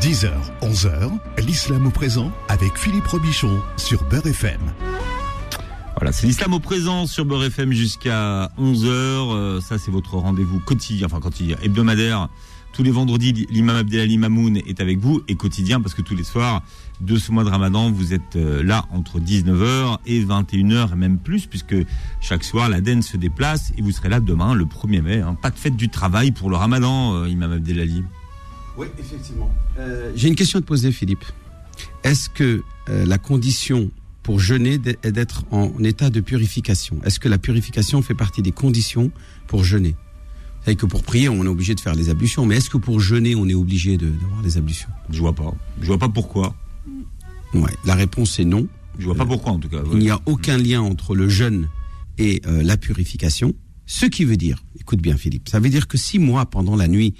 10h, 11h, l'islam au présent avec Philippe Robichon sur Beurre FM. Voilà, c'est l'islam au présent sur Beurre FM jusqu'à 11h. Euh, ça, c'est votre rendez-vous quotidien, enfin quotidien, hebdomadaire. Tous les vendredis, l'imam Abdelali Mamoun est avec vous et quotidien parce que tous les soirs de ce mois de Ramadan, vous êtes euh, là entre 19h et 21h et même plus puisque chaque soir l'Aden se déplace et vous serez là demain le 1er mai. Hein. Pas de fête du travail pour le Ramadan, euh, imam Abdelali. Oui, effectivement. J'ai une question à te poser, Philippe. Est-ce que la condition pour jeûner est d'être en état de purification. Est-ce que la purification fait partie des conditions pour jeûner? C'est que pour prier, on est obligé de faire les ablutions, mais est-ce que pour jeûner, on est obligé d'avoir les ablutions? Je vois pas. Je vois pas pourquoi. Ouais, la réponse est non. Je vois pas pourquoi en tout cas. Il n'y a aucun lien entre le jeûne et euh, la purification. Ce qui veut dire, écoute bien Philippe, ça veut dire que si moi, pendant la nuit,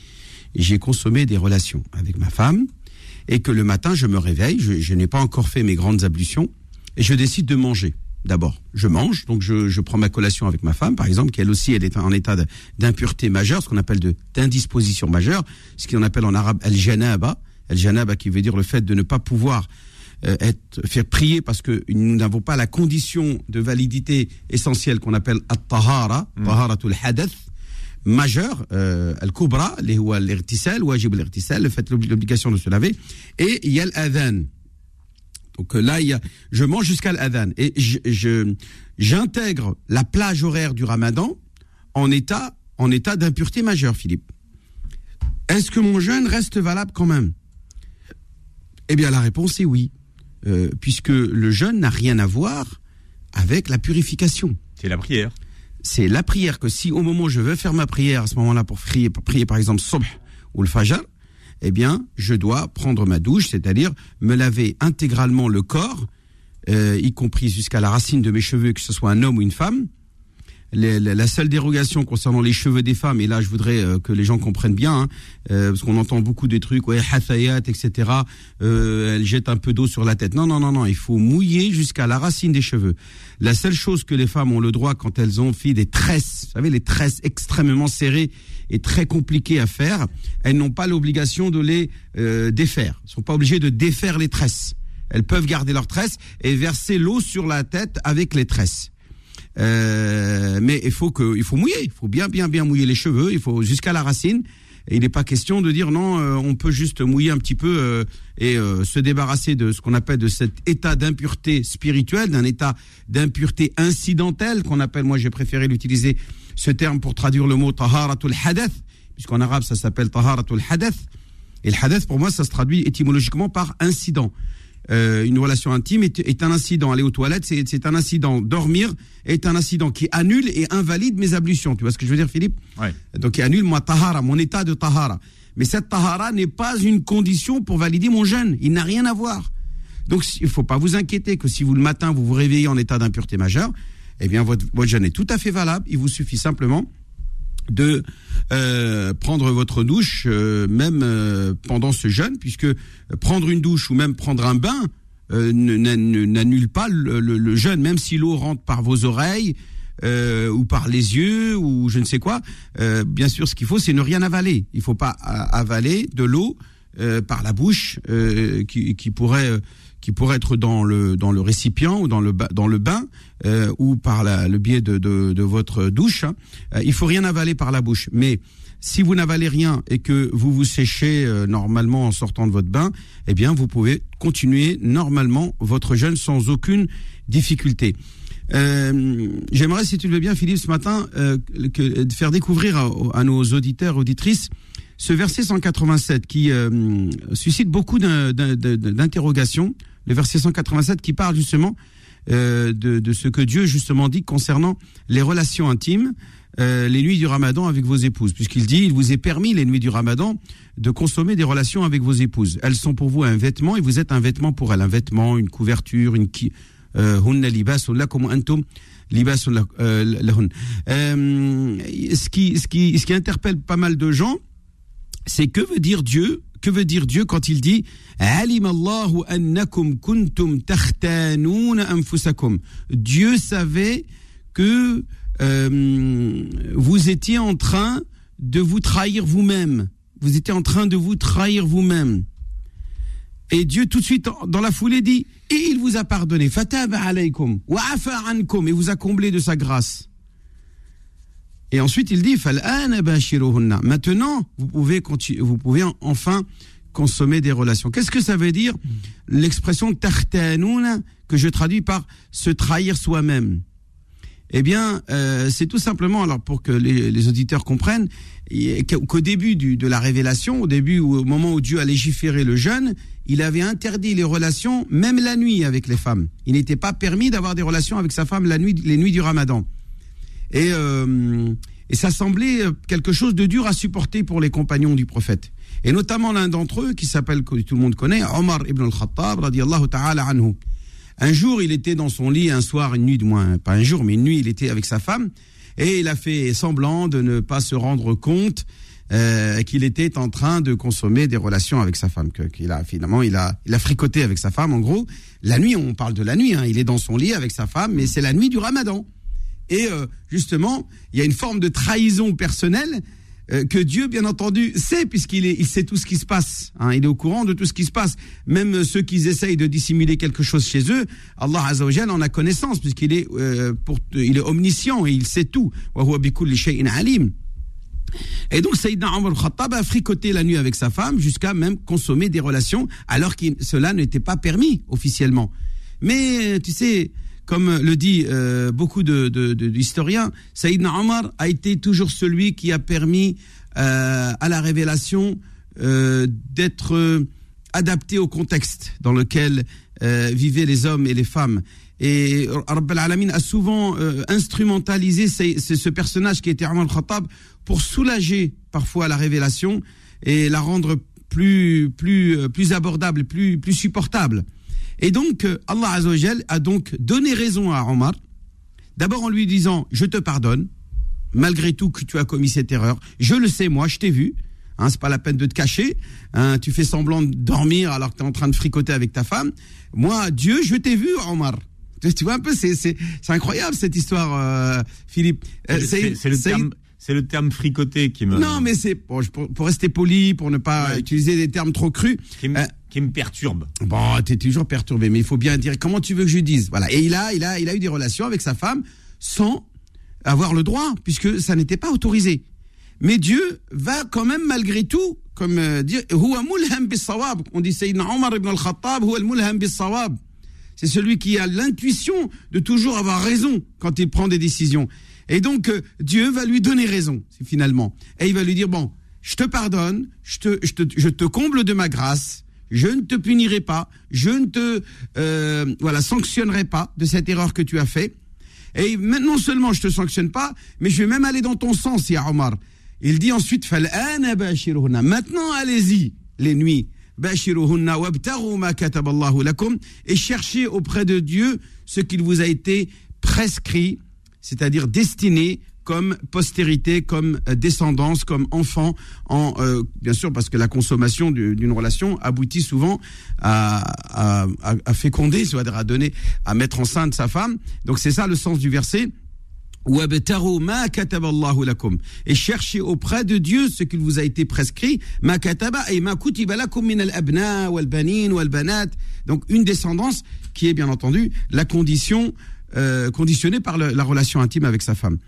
j'ai consommé des relations avec ma femme, et que le matin, je me réveille, je n'ai pas encore fait mes grandes ablutions, et je décide de manger. D'abord, je mange, donc je, je, prends ma collation avec ma femme, par exemple, qui elle aussi elle est en état d'impureté majeure, ce qu'on appelle d'indisposition majeure, ce qu'on appelle en arabe al-janaba, al-janaba qui veut dire le fait de ne pas pouvoir euh, être faire prier parce que nous n'avons pas la condition de validité essentielle qu'on appelle at-tahara, mm. taharatul hadath majeur, euh, al-kubra, l'irtisal, wajib l'irtisal, le fait l'obligation de se laver, et il y donc euh, là, il y a, je mange jusqu'à l'adhan et je, j'intègre la plage horaire du Ramadan en état en état d'impureté majeure, Philippe. Est-ce que mon jeûne reste valable quand même? Eh bien, la réponse est oui, euh, puisque le jeûne n'a rien à voir avec la purification. C'est la prière. C'est la prière que si au moment où je veux faire ma prière à ce moment-là pour prier, pour prier par exemple subh ou le fajr, eh bien, je dois prendre ma douche, c'est-à-dire me laver intégralement le corps, euh, y compris jusqu'à la racine de mes cheveux, que ce soit un homme ou une femme. La seule dérogation concernant les cheveux des femmes, et là je voudrais euh, que les gens comprennent bien, hein, euh, parce qu'on entend beaucoup des trucs, ouais, hathayat, etc. elle jette un peu d'eau sur la tête. Non, non, non, non, il faut mouiller jusqu'à la racine des cheveux. La seule chose que les femmes ont le droit quand elles ont fait des tresses, vous savez, les tresses extrêmement serrées, est très compliqué à faire, elles n'ont pas l'obligation de les euh, défaire. Elles sont pas obligées de défaire les tresses. Elles peuvent garder leurs tresses et verser l'eau sur la tête avec les tresses. Euh, mais il faut que, il faut mouiller, il faut bien, bien, bien mouiller les cheveux. Il faut jusqu'à la racine. Et il n'est pas question de dire non, euh, on peut juste mouiller un petit peu euh, et euh, se débarrasser de ce qu'on appelle de cet état d'impureté spirituelle, d'un état d'impureté incidentelle qu'on appelle, moi j'ai préféré l'utiliser ce terme pour traduire le mot taharatul hadath, puisqu'en arabe ça s'appelle taharatul hadath. Et le hadath, pour moi, ça se traduit étymologiquement par incident. Euh, une relation intime est, un incident. Aller aux toilettes, c'est un incident. Dormir est un incident qui annule et invalide mes ablutions. Tu vois ce que je veux dire, Philippe? Ouais. Donc, qui annule moi tahara, mon état de tahara. Mais cette tahara n'est pas une condition pour valider mon jeûne. Il n'a rien à voir. Donc, il ne faut pas vous inquiéter que si vous, le matin, vous vous réveillez en état d'impureté majeure, eh bien, votre, votre jeûne est tout à fait valable. Il vous suffit simplement de euh, prendre votre douche euh, même euh, pendant ce jeûne, puisque prendre une douche ou même prendre un bain n'annule pas le, le, jeûne, même si l'eau rentre par vos oreilles ou par les yeux ou je ne sais quoi. bien sûr, ce qu'il faut, c'est ne rien avaler. Il ne faut pas avaler de l'eau par la bouche qui, qui pourrait qui pourrait être dans le dans le récipient ou dans le dans le bain euh, ou par le biais de, de, votre douche. Hein. Euh, il faut rien avaler par la bouche, mais si vous n'avalez rien et que vous vous séchez euh, normalement en sortant de votre bain, eh bien vous pouvez continuer normalement votre jeûne sans aucune difficulté. J'aimerais, si tu le veux bien, Philippe, ce matin, faire découvrir à, à, nos auditeurs, auditrices, ce verset 187 qui suscite beaucoup d'interrogations le verset 187 qui parle justement euh, de, de, ce que Dieu justement dit concernant les relations intimes, euh, les nuits du Ramadan avec vos épouses, puisqu'il dit il vous est permis les nuits du Ramadan de consommer des relations avec vos épouses. Elles sont pour vous un vêtement et vous êtes un vêtement pour elles, un vêtement, une couverture, une qui euh, euh, euh, ce qui ce qui ce qui interpelle pas mal de gens, c'est que veut dire Dieu que veut dire Dieu quand il dit Dieu savait que euh, vous étiez en train de vous trahir vous-même. Vous étiez en train de vous trahir vous-même. Et Dieu tout de suite dans la foulée dit et il vous a pardonné wa et vous a comblé de sa grâce. Et ensuite il dit maintenant vous pouvez vous pouvez enfin consommer des relations. Qu'est-ce que ça veut dire? L'expression tartanouna que je traduis par se trahir soi-même eh bien, euh, c'est tout simplement, alors pour que les, auditeurs comprennent, qu'au début de la révélation, au début, au moment où Dieu a légiféré le jeûne, il avait interdit les relations, même la nuit, avec les femmes. Il n'était pas permis d'avoir des relations avec sa femme la nuit, les nuits du Ramadan. Et, euh, et ça semblait quelque chose de dur à supporter pour les compagnons du prophète. Et notamment l'un d'entre eux, qui s'appelle, que tout le monde connaît, Omar ibn al-Khattab, radiallahu ta'ala anhu. Un jour, il était dans son lit, un soir, une nuit, de moins, pas un jour, mais une nuit, il était avec sa femme, et il a fait semblant de ne pas se rendre compte euh, qu'il était en train de consommer des relations avec sa femme, qu'il a finalement, il a, il a fricoté avec sa femme. En gros, la nuit, on parle de la nuit, hein, il est dans son lit avec sa femme, mais c'est la nuit du Ramadan. Et euh, justement, il y a une forme de trahison personnelle euh, que Dieu, bien entendu, sait, puisqu'il il sait tout ce qui se passe. Hein, il est au courant de tout ce qui se passe. Même ceux qui essayent de dissimuler quelque chose chez eux, Allah Azzawajal en a connaissance, puisqu'il est, euh, pour, il est omniscient et il sait tout. Et donc Sayyidina Omar Khattab a fricoté la nuit avec sa femme jusqu'à même consommer des relations alors que cela n'était pas permis officiellement. Mais tu sais, comme le dit euh, beaucoup d'historiens, de, de, Saïdna Omar a été toujours celui qui a permis euh, à la révélation euh, d'être adapté au contexte dans lequel vivaient les hommes et les femmes. Et Rabb al-Alamin a souvent instrumentalisé ce, personnage qui était Omar Khattab pour soulager parfois la révélation et la rendre plus, plus, plus abordable, plus, plus supportable. Et donc, euh, Allah Azzawajal a donc donné raison à Omar, d'abord en lui disant, je te pardonne, malgré tout que tu as commis cette erreur. Je le sais, moi, je t'ai vu. Hein, c'est pas la peine de te cacher. Hein, tu fais semblant de dormir alors que tu es en train de fricoter avec ta femme. Moi, Dieu, je t'ai vu, Omar. Tu vois un peu, c'est incroyable cette histoire, euh, Philippe. Euh, c'est le terme. C'est le terme fricoter qui me. Non, mais c'est pour, pour, rester poli, pour ne pas utiliser des termes trop crus qui me perturbe. Bon, t'es toujours perturbé, mais il faut bien dire comment tu veux que je dise. Voilà. Et il a, il a, il a eu des relations avec sa femme sans avoir le droit, puisque ça n'était pas autorisé. Mais Dieu va quand même malgré tout, comme euh, dire, on dit Sayyidina Omar ibn al-Khattab, c'est celui qui a l'intuition de toujours avoir raison quand il prend des décisions. Et donc euh, Dieu va lui donner raison, finalement. Et il va lui dire bon, je te pardonne, je te, je te, je te comble de ma grâce, je ne te punirai pas, je ne te euh, voilà sanctionnerai pas de cette erreur que tu as fait. Et non seulement je te sanctionne pas, mais je vais même aller dans ton sens, ya Omar. Il dit ensuite, maintenant allez-y les nuits, et cherchez auprès de Dieu ce qu'il vous a été prescrit, c'est-à-dire destiné comme postérité, comme euh, descendance, comme enfant, en, euh, bien sûr parce que la consommation d'une relation aboutit souvent à, à, à féconder, c'est-à-dire à donner, à mettre enceinte sa femme. Donc c'est ça le sens du verset. Et cherchez auprès de Dieu ce qu'il vous a été prescrit. Donc une descendance qui est bien entendu la condition euh, conditionnée par la relation intime avec sa femme.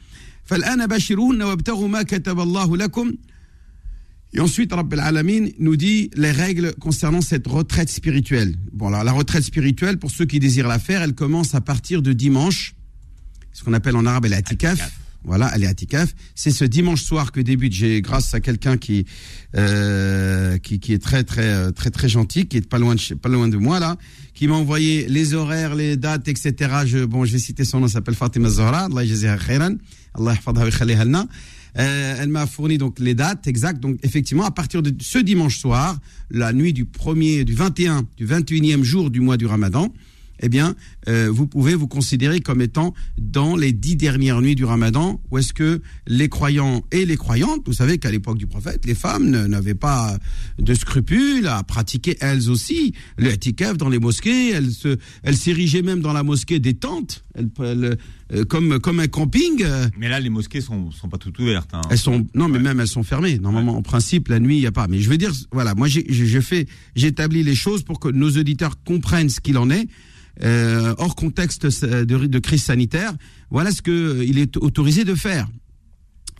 Et ensuite, Rabbil Alamin nous dit les règles concernant cette retraite spirituelle. Bon, alors, la retraite spirituelle, pour ceux qui désirent la faire, elle commence à partir de dimanche, ce qu'on appelle en arabe l'atikaf. Voilà, elle est C'est ce dimanche soir que débute. J'ai, grâce à quelqu'un qui, euh, qui, qui est très très très très gentil, qui est pas loin de pas loin de moi là, qui m'a envoyé les horaires, les dates, etc. Je, bon, je vais citer son nom. S'appelle Fatima Zahra. Allah khairan. Allah euh, elle m'a fourni donc les dates exactes. Donc effectivement, à partir de ce dimanche soir, la nuit du premier, du 21, du 21e jour du mois du Ramadan, eh bien, euh, vous pouvez vous considérer comme étant dans les dix dernières nuits du Ramadan, où est-ce que les croyants et les croyantes, vous savez qu'à l'époque du prophète, les femmes n'avaient pas de scrupules à pratiquer elles aussi le itikaf dans les mosquées. Elles se, elles s'érigeaient même dans la mosquée des tentes, elles, elles, euh, comme comme un camping. euh, Mais là, les mosquées sont, sont pas toutes ouvertes. hein. elles sont non, mais même elles sont fermées. Normalement, en principe, la nuit, il y a pas. Mais je veux dire, voilà, moi, j'ai j'ai- j'ai fait, j'établis les choses pour que nos auditeurs comprennent ce qu'il en est. Euh, hors contexte de, de crise sanitaire, voilà ce que euh, est autorisé de faire.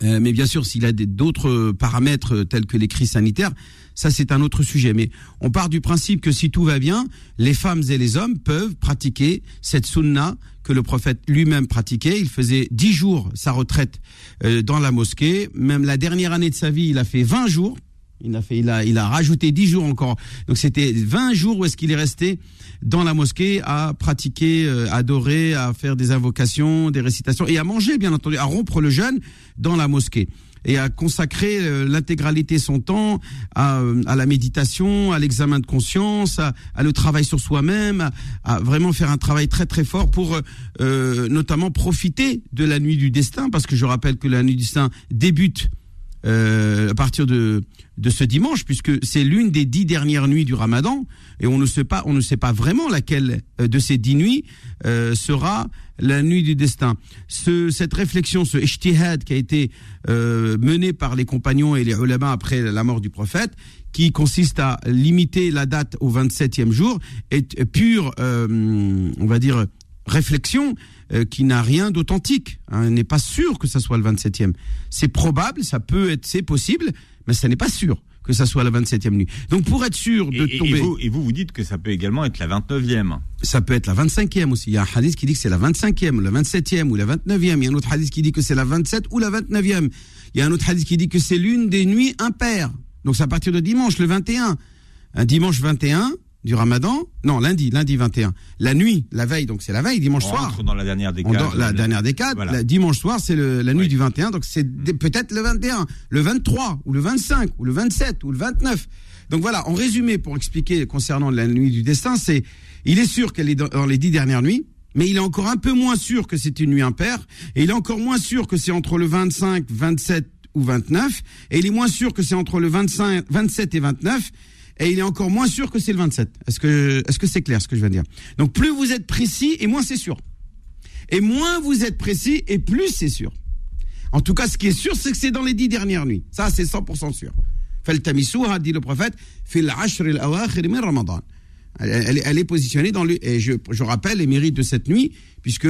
Euh, mais bien sûr, s'il a d'autres paramètres euh, tels que les crises sanitaires, ça c'est un autre sujet. Mais on part du principe que si tout va bien, les femmes et les hommes peuvent pratiquer cette sunna que le prophète lui-même pratiquait. Il faisait dix jours sa retraite euh, dans la mosquée. Même la dernière année de sa vie, il a fait 20 jours. Il a fait, il a, il a rajouté 10 jours encore. Donc c'était 20 jours où est-ce qu'il est resté dans la mosquée à pratiquer, euh, adorer, à faire des invocations, des récitations et à manger, bien entendu, à rompre le jeûne dans la mosquée et à consacrer euh, l'intégralité de son temps à, euh, à la méditation, à l'examen de conscience, à, à le travail sur soi-même, à, à vraiment faire un travail très très fort pour euh, notamment profiter de la nuit du destin, parce que je rappelle que la nuit du destin débute euh, à partir de de ce dimanche, puisque c'est l'une des dix dernières nuits du Ramadan, et on ne sait pas, on ne sait pas vraiment laquelle euh, de ces dix nuits euh, sera la nuit du destin. Ce, cette réflexion, ce ijtihad qui a été euh, mené par les compagnons et les ulama après la mort du prophète, qui consiste à limiter la date au 27e jour, est pure, euh, on va dire, réflexion euh, qui n'a rien d'authentique. Hein, n'est pas sûr que ça soit le 27e. C'est probable, ça peut être, c'est possible, mais ça n'est pas sûr que ça soit la 27e nuit. Donc pour être sûr de Et, et- et tomber, vous, et vous, vous dites que ça peut également être la 29e. ça peut être la 25e aussi. Il y a un hadith qui dit que c'est la 25e, la 27e ou la 29e. Il y a un autre hadith qui dit que c'est la 27 ou la 29e. Il y a un autre hadith qui dit que c'est l'une des nuits impaires. Donc c'est à partir de dimanche, le 21. Un dimanche 21 du ramadan. Non, lundi, lundi 21. La nuit, la veille, donc c'est la veille, dimanche On soir. rentre dans la dernière cas. dort- la dernière décade, Voilà. la dimanche soir, c'est la nuit Oui. du 21, donc c'est peut-être le 21, le 23, ou le 25, ou le 27, ou le 29. Donc voilà, en résumé, pour expliquer concernant la nuit du destin, c'est, il est sûr qu'elle est dans, dans les dix dernières nuits, mais il est encore un peu moins sûr que c'est une nuit impaire, et il est encore moins sûr que c'est entre le 25, 27 ou 29, et il est moins sûr que c'est entre le 25, 27 et 29, et il est encore moins sûr que c'est le 27. Est-ce que est-ce que c'est clair ce que je viens de dire? Donc plus vous êtes précis et moins c'est sûr. Et moins vous êtes précis et plus c'est sûr. En tout cas, ce qui est sûr, c'est que c'est dans les dix dernières nuits. Ça, c'est 100% sûr. Faltamisuha, dit le prophète, fil ashr al ramadan. Elle, est positionnée dans le. Et je, je rappelle les mérites de cette nuit, puisque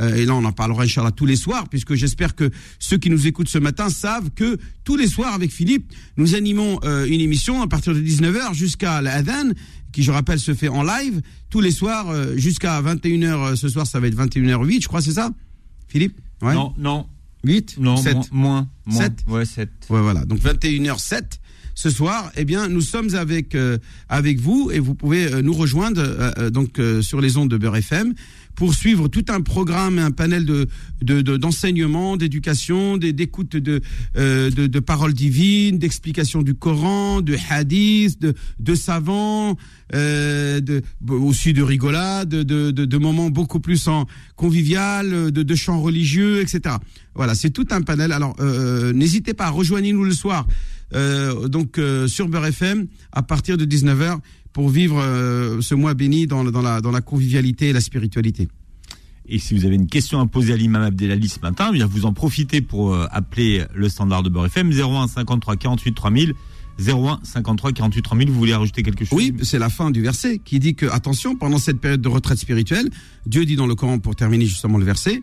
euh, et là on en parlera, Inch'Allah, tous les soirs, puisque j'espère que ceux qui nous écoutent ce matin savent que tous les soirs, avec Philippe, nous animons euh, une émission à partir de 19h jusqu'à l'Adhan, qui, je rappelle, se fait en live, tous les soirs, euh, jusqu'à 21h. euh, Ce soir, ça va être 21h08, je crois, c'est ça Philippe? Ouais. Non, non, 8 non, 7 moins, moins, moins. Sept? Ouais, 7. Ouais, voilà. Donc 21h07 ce soir, eh bien, nous sommes avec euh, avec vous et vous pouvez euh, nous rejoindre euh, donc sur les ondes de Beurre FM pour suivre tout un programme, un panel de de- de- d'enseignement, d'éducation, d'écoute de, de de paroles divines, d'explication du Coran, de hadiths, de de savants, de aussi de rigolade, de, de de de moments beaucoup plus en convivial, de de chants religieux, etc. Voilà, c'est tout un panel. Alors, n'hésitez pas, rejoignez-nous le soir, euh, donc euh, sur Beurre FM à partir de 19h pour vivre euh, ce mois béni dans, la convivialité et la spiritualité. Et si vous avez une question à poser à l'imam Abdelali ce matin, eh vous en profitez pour appeler le standard de Beurre FM 01 53 48 3000. 01 53 48 3000. Vous voulez rajouter quelque chose? Oui, c'est la fin du verset qui dit que attention, pendant cette période de retraite spirituelle, Dieu dit dans le Coran pour terminer justement le verset,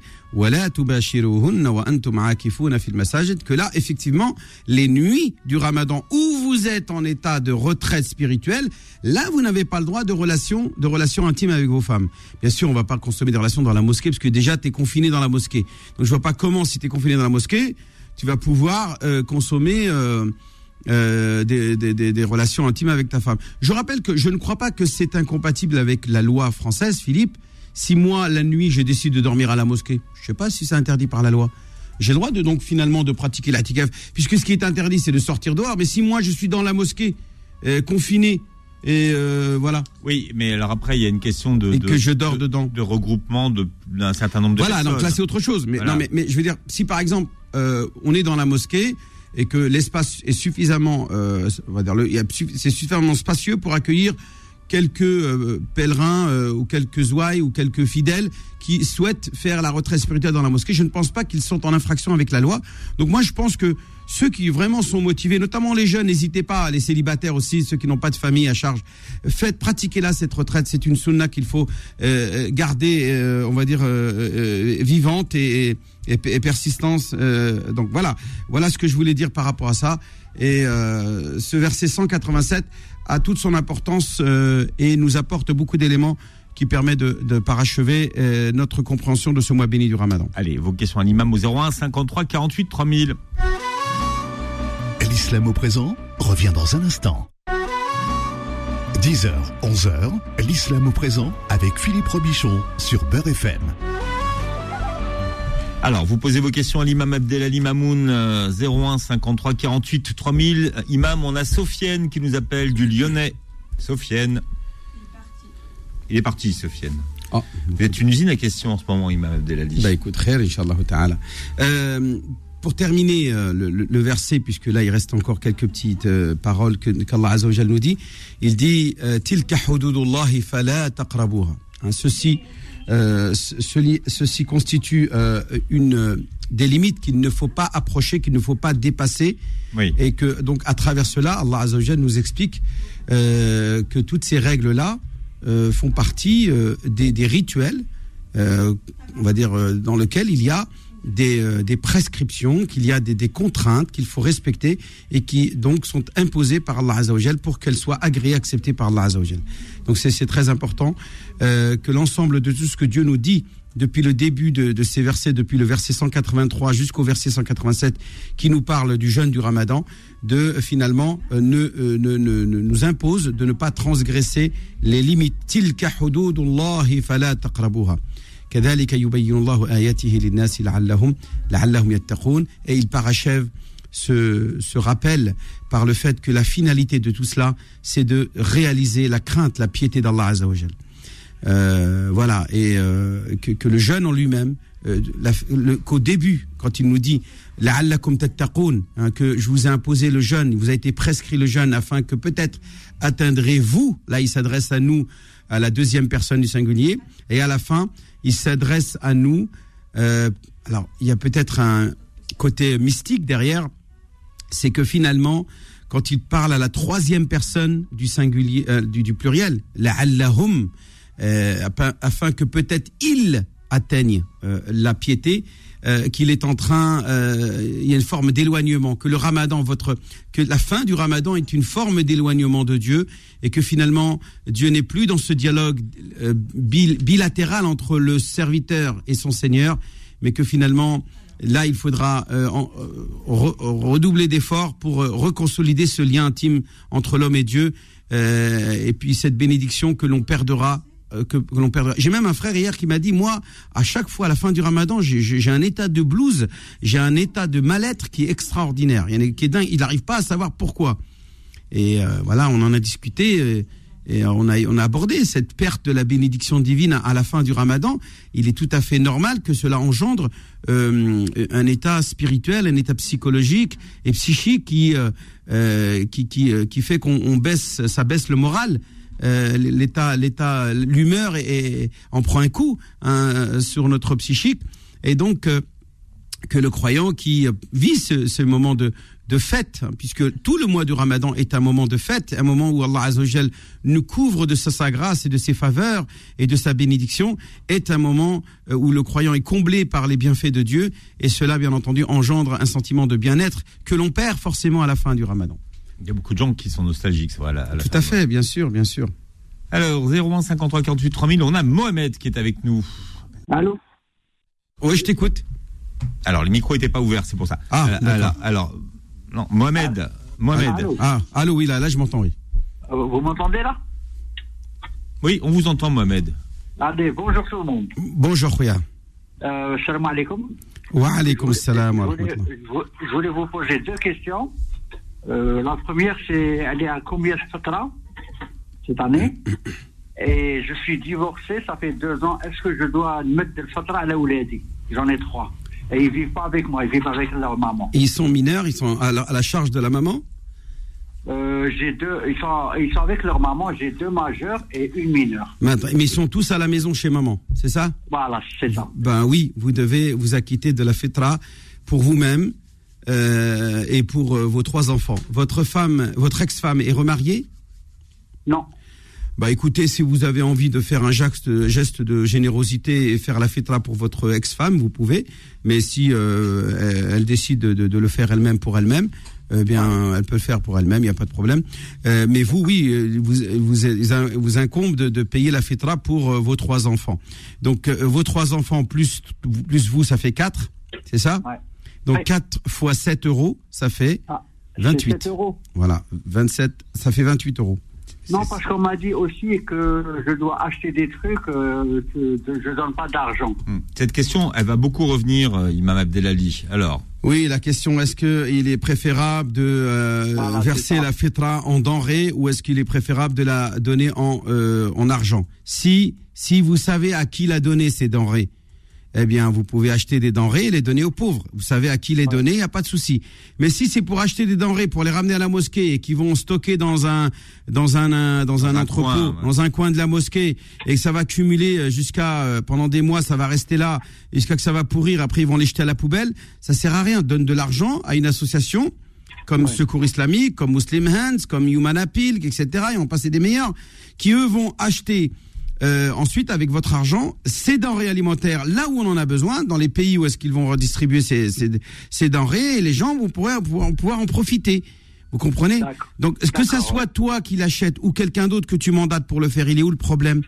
que là effectivement, les nuits du Ramadan où vous êtes en état de retraite spirituelle, là vous n'avez pas le droit de relation de relation intime avec vos femmes. Bien sûr, on va pas consommer des relations dans la mosquée parce que déjà tu es confiné dans la mosquée. Donc je vois pas comment si tu es confiné dans la mosquée, tu vas pouvoir euh, consommer euh, euh, des, des, des, des relations intimes avec ta femme. Je rappelle que je ne crois pas que c'est incompatible avec la loi française, Philippe. Si moi, la nuit, je décide de dormir à la mosquée, je sais pas si c'est interdit par la loi. J'ai le droit de donc finalement de pratiquer la puisque ce qui est interdit, c'est de sortir dehors. Mais si moi, je suis dans la mosquée, euh, confiné, et euh, voilà. Oui, mais alors après, il y a une question de. Et de- que je dors de- dedans. De regroupement d'un certain nombre de Voilà, personnes. donc là c'est autre chose. Mais, Voilà. non, mais, mais je veux dire, si par exemple euh, on est dans la mosquée et que l'espace est suffisamment, euh, on va dire, c'est suffisamment spacieux pour accueillir quelques euh, pèlerins euh, ou quelques ouailles ou quelques fidèles qui souhaitent faire la retraite spirituelle dans la mosquée. Je ne pense pas qu'ils sont en infraction avec la loi. Donc moi je pense que ceux qui vraiment sont motivés, notamment les jeunes, n'hésitez pas, les célibataires aussi, ceux qui n'ont pas de famille à charge, faites, pratiquez là cette retraite. C'est une sunna qu'il faut euh, garder, euh, on va dire, euh, euh, vivante et, et, et persistance. euh, donc voilà, voilà ce que je voulais dire par rapport à ça. Et euh, ce verset 187 a toute son importance euh, et nous apporte beaucoup d'éléments qui permet de, de parachever euh, notre compréhension de ce mois béni du Ramadan. Allez, vos questions à l'imam au 01 53 48 3000. L'islam au présent revient dans un instant. 10h, 11h, l'islam au présent avec Philippe Robichon sur Beurre FM. Alors, vous posez vos questions à l'imam Abdelali Mamoun, euh, 01 53 48 3000. Euh, Imam, on a Sofiane qui nous appelle du Lyonnais. Sofiane. Il est parti, Sofiane. Ah. Vous êtes une usine à questions en ce moment, Imam Abdelali. Bah écoute, khair, Inch'Allah ta'ala. Euh, pour terminer euh, le, verset, puisque là il reste encore quelques petites euh, paroles que qu'Allah nous dit, il dit Tilka hududullahi fala taqrabuha. Hein, Ceci, euh, ce- ceci constitue euh, une des limites qu'il ne faut pas approcher, qu'il ne faut pas dépasser, Oui. et que donc à travers cela, Allah nous explique euh, que toutes ces règles là font partie des, des rituels, on va dire dans lesquels il y a des, euh, des prescriptions, qu'il y a des, des contraintes qu'il faut respecter et qui donc sont imposées par Allah Azza wa Jal pour qu'elles soient agréées, acceptées par Allah Azza wa Jal. Donc c'est très important euh, que l'ensemble de tout ce que Dieu nous dit depuis le début de, de ces versets, depuis le verset 183 jusqu'au verset 187, qui nous parle du jeûne du Ramadan, de euh, finalement ne, ne- ne- nous impose de ne pas transgresser les limites. Tilka hududullahi fala taqrabuha. كذلك يبين الله آياته للناس لعلهم لعلهم يتقون et il parachève ce, ce rappel par le fait que la finalité de tout cela c'est de réaliser la crainte la piété d'Allah Azza wa Jal. Euh, voilà, et euh, que, que le jeûne en lui-même, euh, la- le- qu'au début, quand il nous dit la'allakum tattaqun, hein, que je vous ai imposé le jeûne, il vous a été prescrit le jeûne afin que peut-être atteindrez-vous, là il s'adresse à nous, à la deuxième personne du singulier, et à la fin, il s'adresse à nous. euh, alors, il y a peut-être un côté mystique derrière, c'est que finalement, quand il parle à la troisième personne du singulier, euh, du, pluriel, la'allahum, euh, afin, que peut-être ils atteignent euh, la piété, euh, qu'il est en train, euh, il y a une forme d'éloignement, que le Ramadan, votre, que la fin du Ramadan est une forme d'éloignement de Dieu, et que finalement Dieu n'est plus dans ce dialogue euh, bil- bilatéral entre le serviteur et son Seigneur, mais que finalement là il faudra euh, euh, re- redoubler d'efforts pour euh, reconsolider ce lien intime entre l'homme et Dieu, et puis cette bénédiction que l'on perdra que, que l'on perdra. J'ai même un frère hier qui m'a dit, moi, à chaque fois, à la fin du ramadan, j'ai- un état de blues, j'ai un état de mal-être qui est extraordinaire, il qui est dingue, il n'arrive pas à savoir pourquoi. Et euh, voilà, on en a discuté euh, et on a, abordé cette perte de la bénédiction divine à, la fin du ramadan. Il est tout à fait normal que cela engendre euh, un état spirituel, un état psychologique et psychique qui, euh, euh, qui, euh, fait qu'on on baisse, ça baisse le moral. Euh, l'état, l'état, l'humeur est- en prend un coup hein, sur notre psychique. Et donc, euh, que le croyant qui euh, vit ce, ce moment de, de fête, hein, puisque tout le mois du Ramadan est un moment de fête, un moment où Allah Azzawajal nous couvre de sa, sa grâce et de ses faveurs et de sa bénédiction, est un moment où le croyant est comblé par les bienfaits de Dieu, et cela, bien entendu, engendre un sentiment de bien-être que l'on perd forcément à la fin du Ramadan. Il y a beaucoup de gens qui sont nostalgiques, c'est vrai. à la- à la Tout à fait, bien sûr, bien sûr. Alors, 01 53 48 3000, on a Mohamed qui est avec nous. Allô? Oui, je t'écoute. Alors, le micro n'était pas ouvert, c'est pour ça. Ah, alors, d'accord. alors, alors, non, Mohamed, Mohamed. Allô? Ah, allô, oui, là, là, je m'entends, oui. Euh, Vous m'entendez là? Oui, on vous entend, Mohamed. Allez, bonjour tout le monde. Bonjour, Rouya. Euh, salam alaikum. Wa alaykoum salam je voulais vous poser deux questions. Euh, la première, c'est elle est à combien de fatra cette année? Et je suis divorcé, ça fait deux ans. Est-ce que je dois mettre le fatra à la ouledi J'en ai trois. Et ils vivent pas avec moi, ils vivent avec leur maman. Et ils sont mineurs, ils sont à la, à la charge de la maman? Euh, j'ai deux, ils sont, ils sont avec leur maman. J'ai deux majeurs et une mineure. mais, ils sont tous à la maison chez maman, c'est ça? Voilà, c'est ça. Ben oui, vous devez vous acquitter de la fitra pour vous-même euh, et pour euh, vos trois enfants. Votre femme, votre ex-femme est remariée? Non. Bah écoutez, si vous avez envie de faire un geste, geste de générosité et faire la fitra pour votre ex-femme, vous pouvez. Mais si euh, elle, elle décide de, le faire elle-même pour elle-même, eh bien, elle peut le faire pour elle-même, il n'y a pas de problème. Euh, mais vous, oui, vous, vous, vous incombe de, de payer la fitra pour euh, vos trois enfants. Donc, euh, vos trois enfants plus, plus vous, ça fait quatre, c'est ça? Ouais. Donc, Ouais. 4 fois 7 euros, ça fait Ah, c'est 28. 7 euros. Voilà, 27, ça fait 28 euros. Non, parce qu'on m'a dit aussi que je dois acheter des trucs, euh, que, que je donne pas d'argent. Hmm. Cette question, elle va beaucoup revenir, euh, Imam Abdelali. Alors, Oui, la question est-ce que il est préférable de euh, Voilà, verser la fitra en denrées ou est-ce qu'il est préférable de la donner en euh, en argent? Si si vous savez à qui la donner ces denrées, eh bien vous pouvez acheter des denrées et les donner aux pauvres. Vous savez à qui les donner, il y a pas de souci. Mais si c'est pour acheter des denrées pour les ramener à la mosquée et qui vont stocker dans un dans un, un- dans un un entrepôt, coin, ouais. dans un coin de la mosquée et que ça va cumuler euh, jusqu'à euh, pendant des mois, ça va rester là jusqu'à que ça va pourrir. Après ils vont les jeter à la poubelle. Ça sert à rien. Donne de l'argent à une association comme Ouais. Secours Islamique, comme Muslim Hands, comme Human Appeal, etc. Et on passe des meilleurs qui eux vont acheter euh, ensuite avec votre argent ces denrées alimentaires là où on en a besoin, dans les pays où est-ce qu'ils vont redistribuer ces, ces, ces denrées et les gens vont pouvoir, pouvoir, pouvoir en profiter. Vous comprenez. Donc que ça soit toi qui l'achètes ou quelqu'un d'autre que tu mandates pour le faire, il est où le problème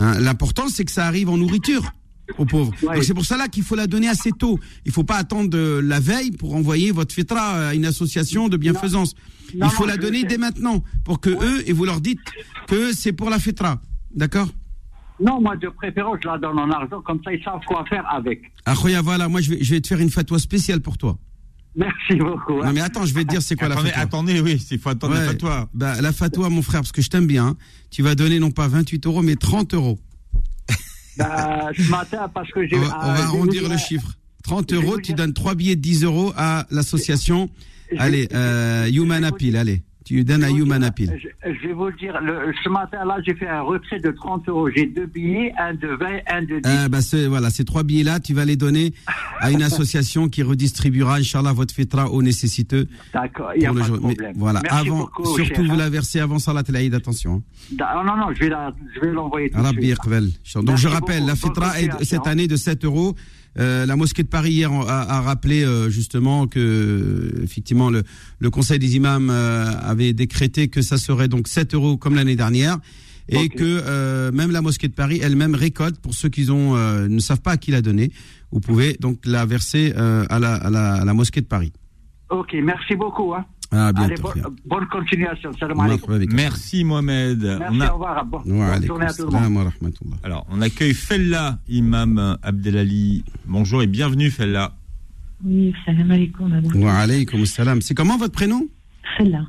Hein, L'important c'est que ça arrive en nourriture aux pauvres. Ouais. Donc c'est pour cela qu'il faut la donner assez tôt. Il faut pas attendre la veille pour envoyer votre fitra à une association de bienfaisance. Non, Il faut non, la donner dès maintenant pour que eux et vous leur dites que c'est pour la fitra. D'accord Non, moi, de préférence, je la donne en argent, comme ça, ils savent quoi faire avec. Ah voilà, moi je vais, je vais te faire une fatwa spéciale pour toi. Merci beaucoup. hein. Non mais attends, je vais te dire c'est quoi attendez, la fatwa. attendez, oui, il faut attendre la Ouais. fatwa. Bah, la fatwa, mon frère, parce que je t'aime bien, hein, tu vas donner non pas 28 euros, mais 30 euros. Bah, ce matin, parce que j'ai. On va, on euh, va vous arrondir le chiffre. 30 je vais euros, tu donnes 3 billets de 10 euros à l'association. Allez, euh, Human Appeal, allez. Tu donnes à Je vais vous Human dire- Appeal. Je, je vais vous dire, le, ce matin-là, j'ai fait un retrait de 30 euros. J'ai deux billets, un de 20, un de 10. Euh, bah, c'est- voilà, ces trois billets-là, tu vas les donner à une association qui redistribuera, Inch'Allah, votre fitra aux nécessiteux. D'accord, il n'y a le pas de jour. Mais problème. voilà, Merci avant, beaucoup, surtout vous hein. la versez avant Salat al-Aïd, attention. hein. Da- Non, non, non, je vais, l'envoyer tout de suite. Donc Merci je rappelle, beaucoup. la fitra est de- cette année de 7 euros. Euh, la mosquée de Paris hier a, a rappelé euh, justement que effectivement le, le conseil des imams euh, avait décrété que ça serait donc 7 euros comme l'année dernière et que même la mosquée de Paris elle-même récolte pour ceux qui ont ne savent pas à qui la donner. Vous pouvez donc la verser à, la, à, la, à la mosquée de Paris. Ok, merci beaucoup. Hein. Bo- frère. bonne continuation. Salam alaikum. Merci Mohamed. Merci, On a- au revoir. Bon, bonne journée à tout le monde. alors, on accueille Fella, Imam Abdelali. Bonjour et bienvenue Fella. Oui, salam alaikum. Wa alaykum assalam. C'est comment votre prénom? Fella.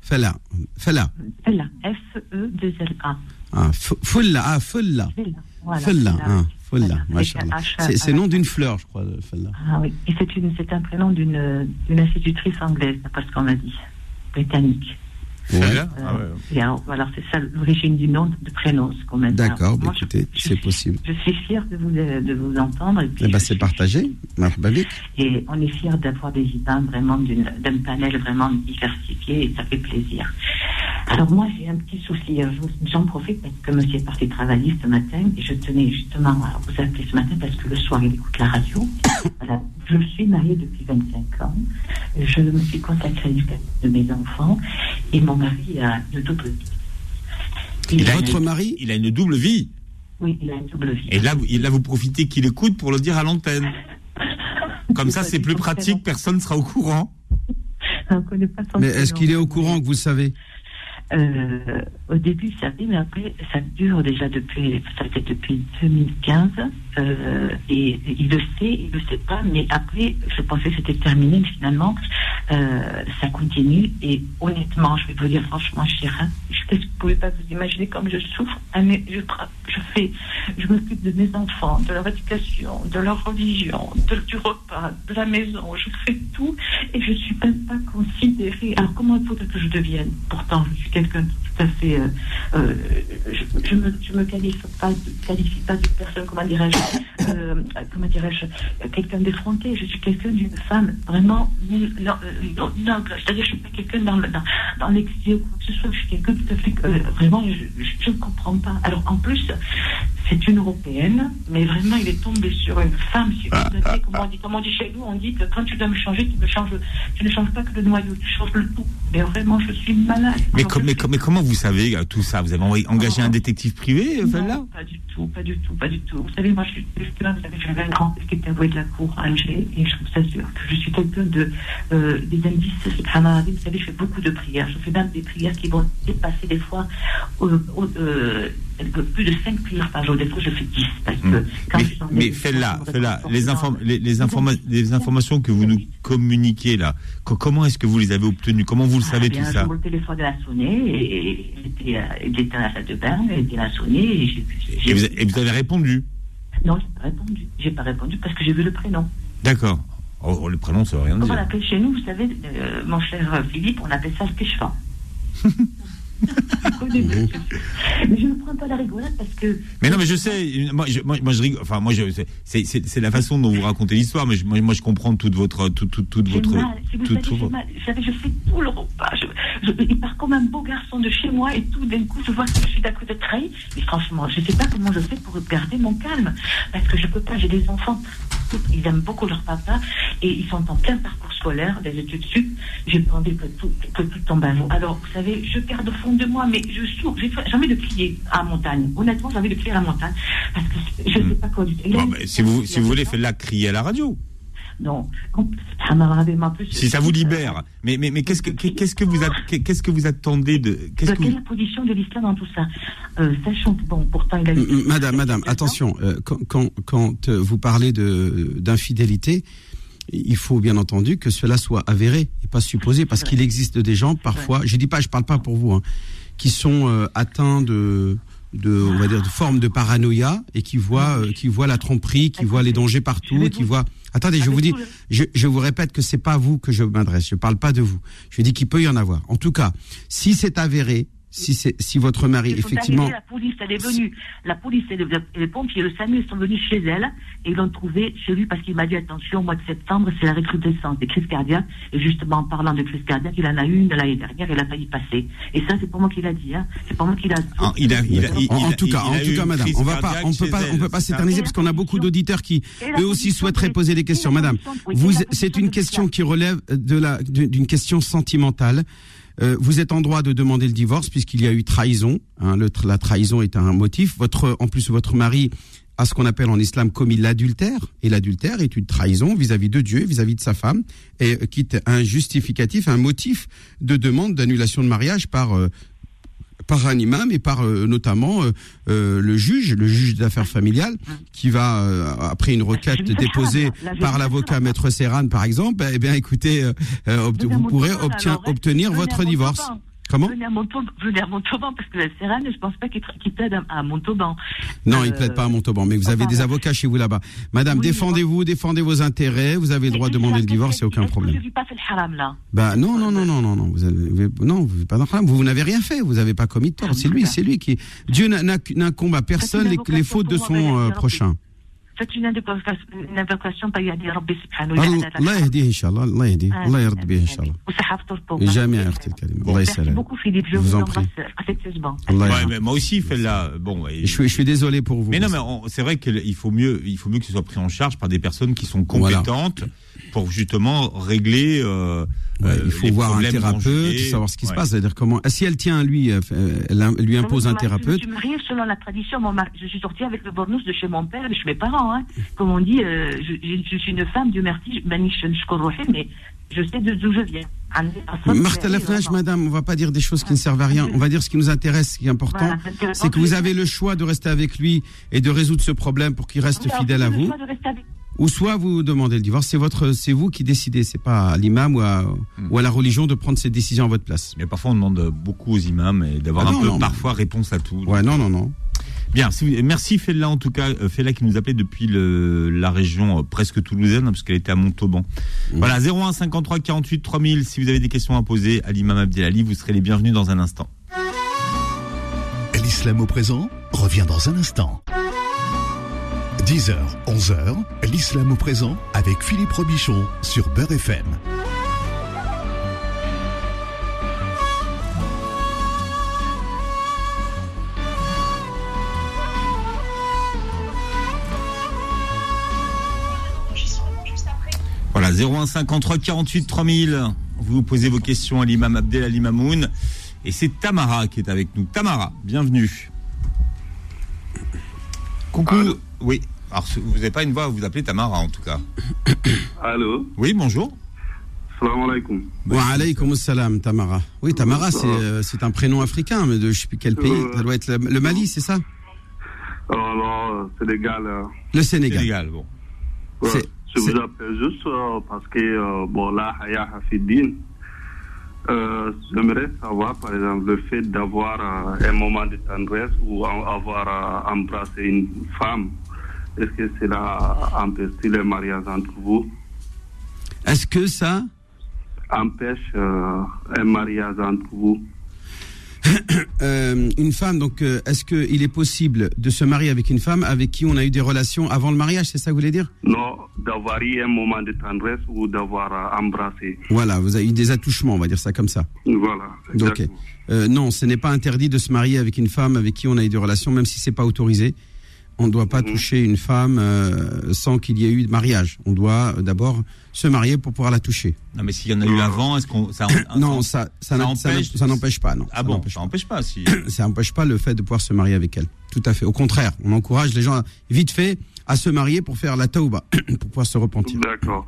Fela. Fela. Fella. F-E-2-L-A. Ah, Fulla, ah, Fulla. Fella. Voilà. Fulla, Fella, oui. Fulla, Voilà. machallah. Avec un H à- C'est le nom d'une fleur, je crois, le Fulla. Ah oui. Et c'est un prénom d'une, d'une institutrice anglaise, d'après ce qu'on m'a dit. Britannique. Euh, Ah ouais. alors, voilà, c'est ça l'origine du nom de prénom, ce qu'on dit. D'accord, bah écoutez, c'est possible. Je suis fière de vous, de vous entendre. Et, puis Eh ben, c'est partagé. Et on est fiers d'avoir des imams vraiment d'un panel vraiment diversifié et ça fait plaisir. Alors moi j'ai un petit souci, Euh, je- j'en profite parce que monsieur est parti travailler ce matin et je tenais justement à vous appeler ce matin parce que le soir il écoute la radio. Voilà. Je suis mariée depuis 25 ans, je me suis consacrée à l'éducation de mes enfants et mon mari a une double vie. Il a Votre une- mari Il a une double vie. Oui, il a une double vie. Et là, vous- et là vous profitez qu'il écoute pour le dire à l'antenne. Comme ça, c'est plus pratique, personne ne sera au courant. On pas Mais est-ce qu'il est au courant que vous le savez? Euh, au début, ça fait, mais après, ça dure déjà depuis, ça fait depuis 2015. Euh, et, il le sait, il le sait pas, mais après, je pensais que c'était terminé, mais finalement, euh, ça continue. Et honnêtement, je vais vous dire franchement, chérie, je ne pouvez pas vous imaginer comme je souffre. Mais je, fais, je m'occupe de mes enfants, de leur éducation, de leur religion, de, du repas, de la maison. Je fais tout et je suis même pas considérée. Alors comment il faut que je devienne? Pourtant, je suis quelqu'un à. Euh, euh, je, ne me, qualifie pas, qualifie pas de personne, comment dirais-je, euh, comment dirais-je, quelqu'un d'effronté. Je suis quelqu'un d'une femme vraiment noble. C'est-à-dire, je suis pas quelqu'un dans, dans, dans l'exil ou quoi que ce soit. Je suis quelqu'un tout à fait. vraiment, je ne comprends pas. Alors, en plus, c'est une européenne, mais vraiment, il est tombé sur une femme. Si vous comment, on dit, comment on dit chez nous, on dit que quand tu dois me changer, tu, me changes, tu ne changes pas que le noyau, tu changes le tout. Mais vraiment, je suis malade. Mais, mais, mais, comment vous savez euh, tout ça? Vous avez engagé un détective privé, euh, là Pas du tout, pas du tout, pas du tout. Vous savez, moi, je suis quelqu'un, vous savez, j'avais un grand qui était avoué de la cour à Alger, et je vous assure que je suis quelqu'un de, euh, des indices, vous savez, je fais beaucoup de prières. Je fais même des prières qui vont dépasser des fois euh, plus de 5 prières par jour. Des fois, je fais 10. Parce que hmm. mais, fais-la, fais-la. Les, les, les, informations que vous nous communiquez là, comment est-ce que vous les avez obtenues? Comment vous le ah, savez tout ça? Le téléphone a sonné, et il était à la salle de bain, il a sonné. Et, vous, avez répondu? Non, je n'ai pas répondu. J'ai pas répondu parce que j'ai vu le prénom. D'accord. Oh, le prénom, ça veut rien dire. On l'appelle chez nous, vous savez, euh, mon cher Philippe, on appelle ça le kéchfa. mais je ne prends pas la rigolade parce que. Mais non, mais je sais. Moi, je, moi, je rigole. Enfin, moi, c'est, la façon dont vous racontez l'histoire, mais je, moi, moi, je comprends toute votre, toute, toute, toute votre. Mal. Si vous tout, tout mal. Je, je fais tout le repas. Je, il part comme un beau garçon de chez moi et tout d'un coup, je vois que je suis d'à côté de trahi. Mais franchement, je ne sais pas comment je fais pour garder mon calme parce que je peux pas. J'ai des enfants ils aiment beaucoup leur papa et ils sont en plein parcours scolaire, des études sup. J'ai envie que tout, que tout tombe à l'eau. Alors, vous savez, je garde au fond de moi, mais je souffre. J'ai envie de crier à la montagne. Honnêtement, j'ai envie de crier à la montagne parce que je ne sais pas quoi du tout. si vous, si vous voulez, faites-la crier à la radio. Non, si ça vous libère, mais mais mais qu'est-ce que qu'est-ce que vous qu'est-ce que vous attendez de quelle est la position de l'islam dans tout ça euh, Sachant que bon, pourtant il a Madame, Madame, attention, euh, quand quand, quand euh, vous parlez de d'infidélité, il faut bien entendu que cela soit avéré et pas supposé, parce qu'il existe des gens parfois, je dis pas, je parle pas pour vous, hein, qui sont euh, atteints de de on va dire de forme de paranoïa et qui voient qui voient la tromperie, qui voient les dangers partout, qui voient Attendez, je vous dis, je, je, vous répète que c'est pas à vous que je m'adresse. Je parle pas de vous. Je dis qu'il peut y en avoir. En tout cas, si c'est avéré, si c'est si votre mari effectivement la police elle est venue. La police et les, pompiers le SAMU sont venus chez elle et ils l'ont trouvé chez lui parce qu'il m'a dit attention au mois de septembre c'est la recrudescence des crises cardiaques. Et justement en parlant de crises cardiaques il en a eu une l'année dernière et elle a failli passer. Et ça c'est pour moi qu'il a dit hein. C'est pour moi qu'il a ah, il a, il a, en, tout cas en tout cas madame on va pas on peut pas on peut pas s'éterniser parce qu'on a beaucoup d'auditeurs qui eux aussi souhaiteraient poser des questions. Madame vous c'est une question qui relève de la d'une question sentimentale euh, vous êtes en droit de demander le divorce puisqu'il y a eu trahison. Hein, la trahison est un motif. Votre, en plus, votre mari a ce qu'on appelle en islam commis l'adultère. Et l'adultère est une trahison vis-à-vis de Dieu, vis-à-vis de sa femme, et quitte un justificatif, un motif de demande d'annulation de mariage par euh, par un imam et par euh, notamment euh, euh, le juge, le juge d'affaires familiales, qui va après une requête déposée par l'avocat maître Serran par exemple, eh bien écoutez, vous pourrez obtenir votre divorce. Comment venez à, Montauban, parce que la Serrane, je pense pas qu'il plaide à, Montauban. Non, il plaide pas à Montauban, mais vous avez des avocats chez vous là-bas. Madame, défendez-vous, défendez vos intérêts, vous avez le droit de demander le divorce, c'est aucun problème. Je ne pas fait le haram là? Bah non, non, non, non, non, non, vous avez, non, vous pas dans le haram, vous, n'avez rien fait, vous n'avez pas commis de tort. C'est lui, c'est lui qui. Dieu n'incombe à personne les, fautes de son euh, prochain C'est une invocation par يهدي ربي سبحانه وتعالى الله يهديه ان شاء الله الله يهديه الله يرد به ان شاء الله وصحافة الطوبة جميع اختي الكريمة الله يسلمك beaucoup Philippe je vous embrasse affectueusement ouais, mais moi aussi fait là bon je suis je suis désolé pour vous mais non mais c'est vrai qu'il faut mieux il faut mieux que ce soit pris en charge par des personnes qui sont compétentes pour justement régler. Euh, il euh, faut voir un thérapeute, savoir ce qui se passe, c'est-à-dire comment. Si elle tient à lui, euh, elle lui impose un thérapeute. Je me mariée selon la tradition. Mon mari, je suis sortie avec le bonus de chez mon père, de chez mes parents. Hein. Comme on dit, je, suis une femme du merci, mais je sais d'où je viens. Marthe madame, on ne va pas dire des choses qui ne servent à rien. On va dire ce qui nous intéresse, ce qui est important. C'est que vous avez le choix de rester avec lui et de résoudre ce problème pour qu'il reste fidèle à vous. Le choix de rester avec ou soit vous demandez le divorce, c'est votre, c'est vous qui décidez, c'est pas à l'imam ou à, ou à la religion de prendre cette décision à votre place. Mais parfois, on demande beaucoup aux imams et d'avoir Ah un non, peu, non, mais- parfois, réponse à tout. Ouais, non, non, non. Bien, si vous- merci Fella en tout cas, euh, Fella qui nous appelait depuis le, la région euh, presque toulousaine, hein, parce qu'elle était à Montauban. Voilà, 01 53 48 3000, si vous avez des questions à poser à l'imam Abdelali, vous serez les bienvenus dans un instant. L'islam au présent revient dans un instant. 10h, 11h, l'islam au présent avec Philippe Robichon sur Beurre FM. Voilà, 01 53 48 3000, vous posez vos questions à l'imam Abdelali Mamoun. Et c'est Tamara qui est avec nous. Tamara, bienvenue. Coucou. Oui. Alors, vous n'avez pas une voix, vous appelez Tamara en tout cas. Allô, Oui, bonjour. salam alaikum. Wa alaykoum salam, Tamara. Oui, Tamara, c'est, euh, c'est un prénom africain, mais de je sais plus quel pays. Euh. Ça doit être le, le Mali, c'est ça? Alors, euh, Sénégal, euh, Le Sénégal. Sénégal, bon. ouais, je vous appelle juste euh, parce que, euh, bon, là, Haya Hafidine, euh, j'aimerais savoir, par exemple, le fait d'avoir euh, un moment de tendresse ou avoir euh, embrassé une femme, est-ce que cela empêche le mariage entre vous? Est-ce que ça, Empêche euh, un mariage entre vous? euh, une femme, donc, euh, est-ce qu'il est possible de se marier avec une femme avec qui on a eu des relations avant le mariage, c'est ça que vous voulez dire? Non, d'avoir eu un moment de tendresse ou d'avoir euh, embrassé. Voilà, vous avez eu des attouchements, on va dire ça comme ça. Voilà. Euh, non, ce n'est pas interdit de se marier avec une femme avec qui on a eu des relations, même si c'est pas autorisé. On ne doit pas toucher une femme euh, sans qu'il y ait eu de mariage. On doit euh, d'abord se marier pour pouvoir la toucher. Non, mais s'il y en a eu avant, est-ce qu'on. Ça, non, ça, n'empêche pas. Non, Ah ça bon, n'empêche ça n'empêche pas. Si... ça n'empêche pas le fait de pouvoir se marier avec elle. Tout à fait. Au contraire, on encourage les gens à- vite fait à se marier pour faire la tauba, pour pouvoir se repentir. D'accord.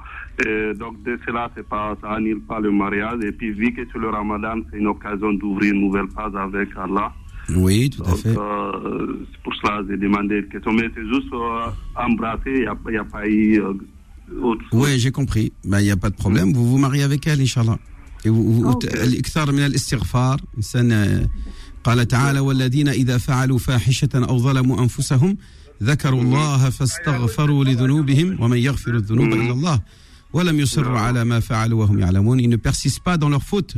Donc, de cela, c'est pas, ça annule pas le mariage. Et puis, vu que c'est le ramadan, c'est une occasion d'ouvrir une nouvelle page avec Allah. Oui, tout à Donc, fait. euh, c'est pour cela que j'ai demandé une question. Mais c'est juste euh, embrasser, il n'y a, il y a pas eu euh, autre chose. Oui, j'ai compris. Ben, il n'y a pas de problème. Vous vous mariez avec elle, Inch'Allah. Et vous, vous, Ok. الإكثار من الاستغفار إنسان آه، قال تعالى والذين إذا فعلوا فاحشة أو ظلموا أنفسهم ذكروا الله فاستغفروا لذنوبهم ومن يغفر الذنوب إلا الله ولم يصروا على ما فعلوا وهم يعلمون Ils ne persistent pas dans leurs fautes.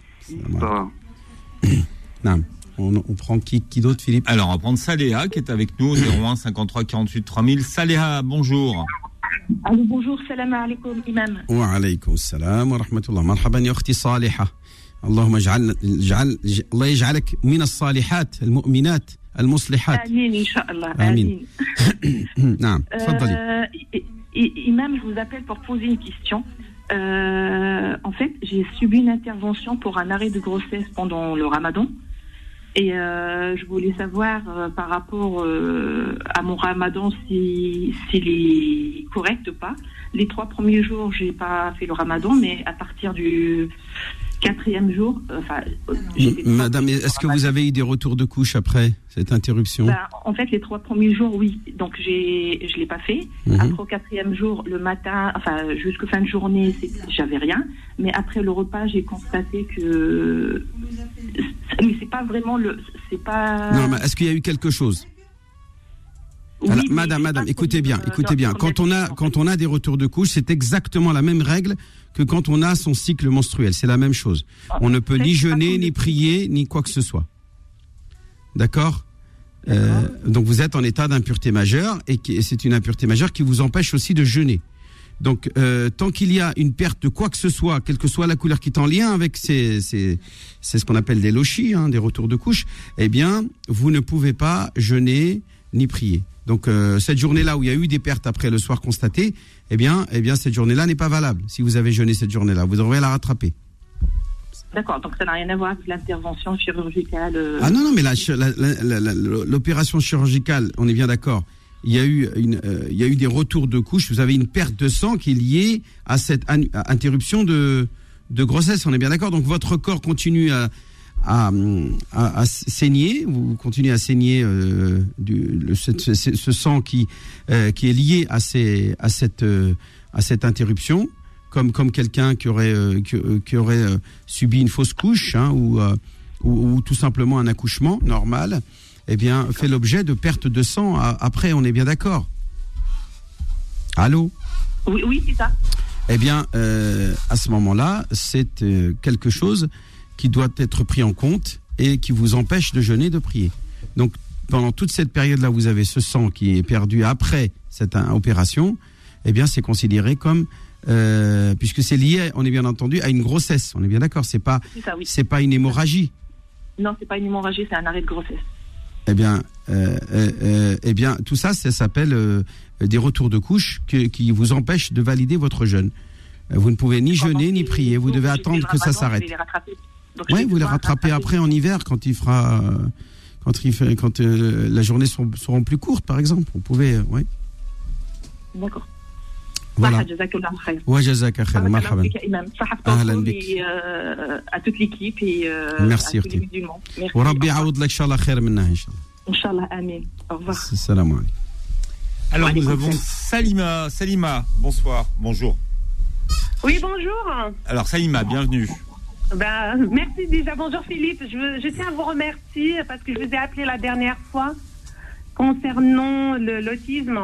السلام عليكم. سلام. نعم on, on prend qui, qui d'autre Philippe Alors, on va prendre Saléha qui est avec nous, 01 53 48 3000. Saléha, bonjour. Allô, bonjour, salam alaikum, imam. وعليكم السلام ورحمة الله مرحبا يا أختي صالحة اللهم اجعل اجعل الله يجعلك من الصالحات المؤمنات المصلحات Amin, Inch'Allah. Amin. نعم Euh, تفضلي i- i- imam, je vous appelle pour poser une question. Euh, en fait, j'ai subi une intervention pour un arrêt de grossesse pendant le ramadan. Et euh, je voulais savoir euh, par rapport euh, à mon ramadan si- s'il est correct ou pas. Les trois premiers jours, j'ai pas fait le ramadan, mais à partir du quatrième jour, euh, enfin, euh, Madame, est-ce que vous avez eu des retours de couche après cette interruption? Ben, en fait, les trois premiers jours, oui. Donc, j'ai, je l'ai pas fait. Mhm. Après, au quatrième jour, le matin, enfin, jusqu'à fin de journée, j'avais rien. Mais après le repas, j'ai constaté que. Mais c'est pas vraiment le. C'est pas. Non, mais est-ce qu'il y a eu quelque chose? Oui, Alors, madame, madame, écoutez bien, écoutez bien. Quand on a, quand on a des retours de couche, c'est exactement la même règle que quand on a son cycle menstruel. C'est la même chose. On ne peut ni jeûner, ni prier, ni quoi que ce soit. D'accord Euh, Donc vous êtes en état d'impureté majeure et c'est une impureté majeure qui vous empêche aussi de jeûner. Donc, euh, tant qu'il y a une perte de quoi que ce soit, quelle que soit la couleur qui est en lien avec ces, ces- c'est ce qu'on appelle des lochis, hein, des retours de couche, eh bien, vous ne pouvez pas jeûner ni prier. Donc, euh, cette journée-là où il y a eu des pertes après le soir constatées, eh bien, eh bien, cette journée-là n'est pas valable. Si vous avez jeûné cette journée-là, vous devrez la rattraper. D'accord, donc ça n'a rien à voir avec l'intervention chirurgicale. euh, Ah non, non, mais l'opération chirurgicale, on est bien d'accord. Il y a eu une, euh, il y a eu des retours de couches. Vous avez une perte de sang qui est liée à cette à interruption de, de grossesse. On est bien d'accord. Donc votre corps continue à, à, à- à saigner. Vous continuez à saigner euh, du, le- ce, ce- ce sang qui euh, qui est lié à ces à cette euh, à cette interruption, comme comme quelqu'un qui aurait qui, qui aurait subi une fausse couche hein, ou, ou ou tout simplement un accouchement normal eh bien, fait l'objet de perte de sang après, on est bien d'accord. Allô? Oui, oui c'est ça. Eh bien, à ce moment-là, c'est quelque chose qui doit être pris en compte et qui vous empêche de jeûner, de prier. Donc, pendant toute cette période-là, vous avez ce sang qui est perdu après cette euh, opération, eh bien, c'est considéré comme, euh, puisque c'est lié, on est bien entendu, à une grossesse. On est bien d'accord. C'est pas, C'est ça, oui. c'est pas une hémorragie. Non, c'est pas une hémorragie, c'est un arrêt de grossesse. Eh bien, euh, eh bien, tout ça, ça s'appelle des retours de couche que- qui vous empêchent de valider votre jeûne. Vous ne pouvez ni jeûner ni prier. Vous devez attendre que ça s'arrête. Oui, vous les rattrapez après en hiver quand il fera, euh, euh, la journée seront, seront, plus courtes, par exemple. Vous pouvez, euh, oui. D'accord. Voilà. à toute l'équipe et à tous les musulmans. Merci. Inch'Allah, Au revoir. Alors nous avons Salima. Salima, bonsoir, bonjour. Oui, bonjour. Alors Salima, bienvenue. Ben, merci déjà. Bonjour Philippe. Je, je, tiens à vous remercier parce que je vous ai appelé la dernière fois concernant l'autisme.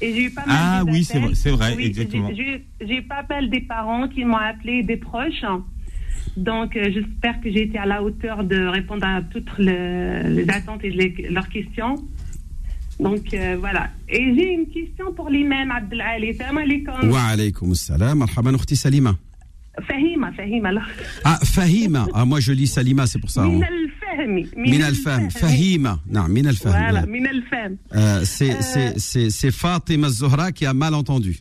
Et j'ai eu pas mal Ah oui, c'est vrai, vrai oui, exactement. J'ai eu pas mal des parents qui m'ont appelé, des proches. Donc, euh, j'espère que j'ai été à la hauteur de répondre à toutes le, les attentes et les, leurs questions. Donc, euh, voilà. Et j'ai une question pour l'imam Abdelali. Salam alaikum. Wa alaikum salam. Marhaban, Salima. Fahima, Fahima. Là. Ah, Fahima. Ah, moi je lis Salima, c'est pour ça. Hein. Min al-Fahmi. Min al-Fahm. Fahima. Non, Min al-Fahm. Voilà, Min al-Fahm. Euh, euh. C'est, Fatima Zohra qui a mal entendu.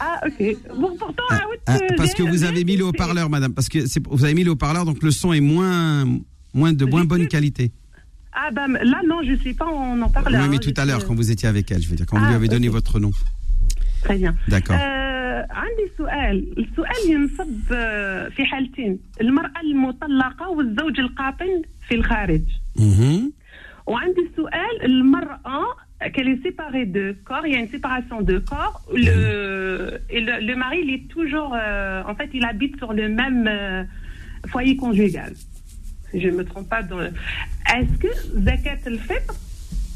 Ah, ok. Bon, pourtant, ah, ah, Parce euh, que vous avez mis le haut-parleur, madame. Parce que vous avez mis le haut-parleur, donc le son est moins, moins de moins bonne qualité. Ah, ben là, non, je ne sais pas, on en parle. Oui, mais tout à l'heure, quand vous étiez avec elle, je veux dire, quand vous ah, lui avez donné votre nom. Très bien. D'accord. عندي سؤال السؤال ينصب آه، في حالتين المرأة المطلقة والزوج القاطن في الخارج Mhm. وعندي سؤال المرأة qu'elle est séparée de corps, il y a une séparation de corps, le, et le, le mari, il est toujours, euh, en fait, il habite sur le même euh, foyer conjugal. Si je ne me trompe pas. Dans le... Est-ce que zakat al-fitr,